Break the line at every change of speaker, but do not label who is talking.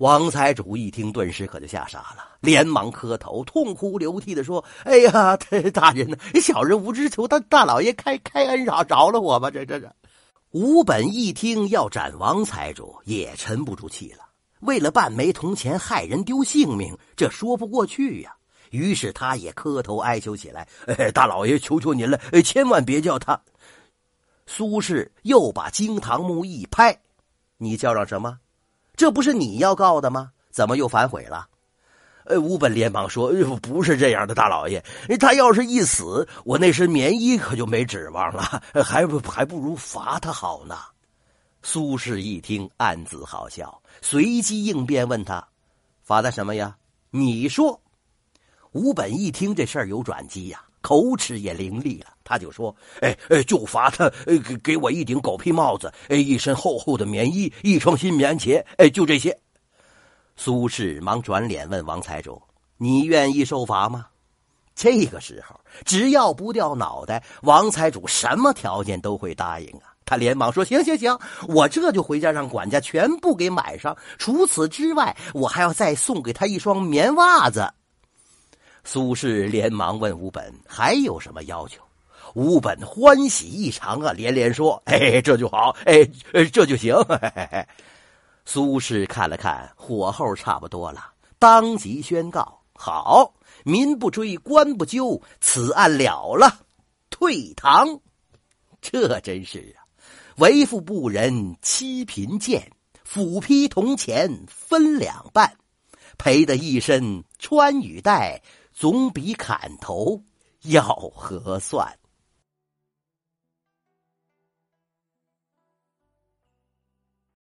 王财主一听，顿时可就吓傻了，连忙磕头，痛哭流涕的说：“哎呀，大人呢？小人无知，求大大老爷开开恩饶饶了我吧！”这这这，吴本一听要斩王财主，也沉不住气了。为了半枚铜钱害人丢性命，这说不过去呀。于是他也磕头哀求起来：“哎，大老爷，求求您了，哎千万别叫他。”苏轼又把惊堂木一拍：“你叫嚷什么？”这不是你要告的吗？怎么又反悔了？呃，吴本连忙说：“不是这样的，大老爷，他要是一死，我那身棉衣可就没指望了，还不还不如罚他好呢。”苏轼一听，暗自好笑，随机应变，问他：“罚他什么呀？你说。”吴本一听这事儿有转机呀。口齿也伶俐了，他就说：“哎哎，就罚他，给给我一顶狗皮帽子，哎，一身厚厚的棉衣，一双新棉鞋，哎，就这些。”苏轼忙转脸问王财主：“你愿意受罚吗？”这个时候，只要不掉脑袋，王财主什么条件都会答应啊！他连忙说：“行行行，我这就回家让管家全部给买上。除此之外，我还要再送给他一双棉袜子。”苏轼连忙问吴本：“还有什么要求？”吴本欢喜异常啊，连连说：“哎，这就好，哎，这就行。”苏轼看了看，火候差不多了，当即宣告：“好，民不追，官不究，此案了了，退堂。”这真是啊，为富不仁，欺贫贱，斧劈铜钱分两半，赔得一身穿雨带。总比砍头要合算。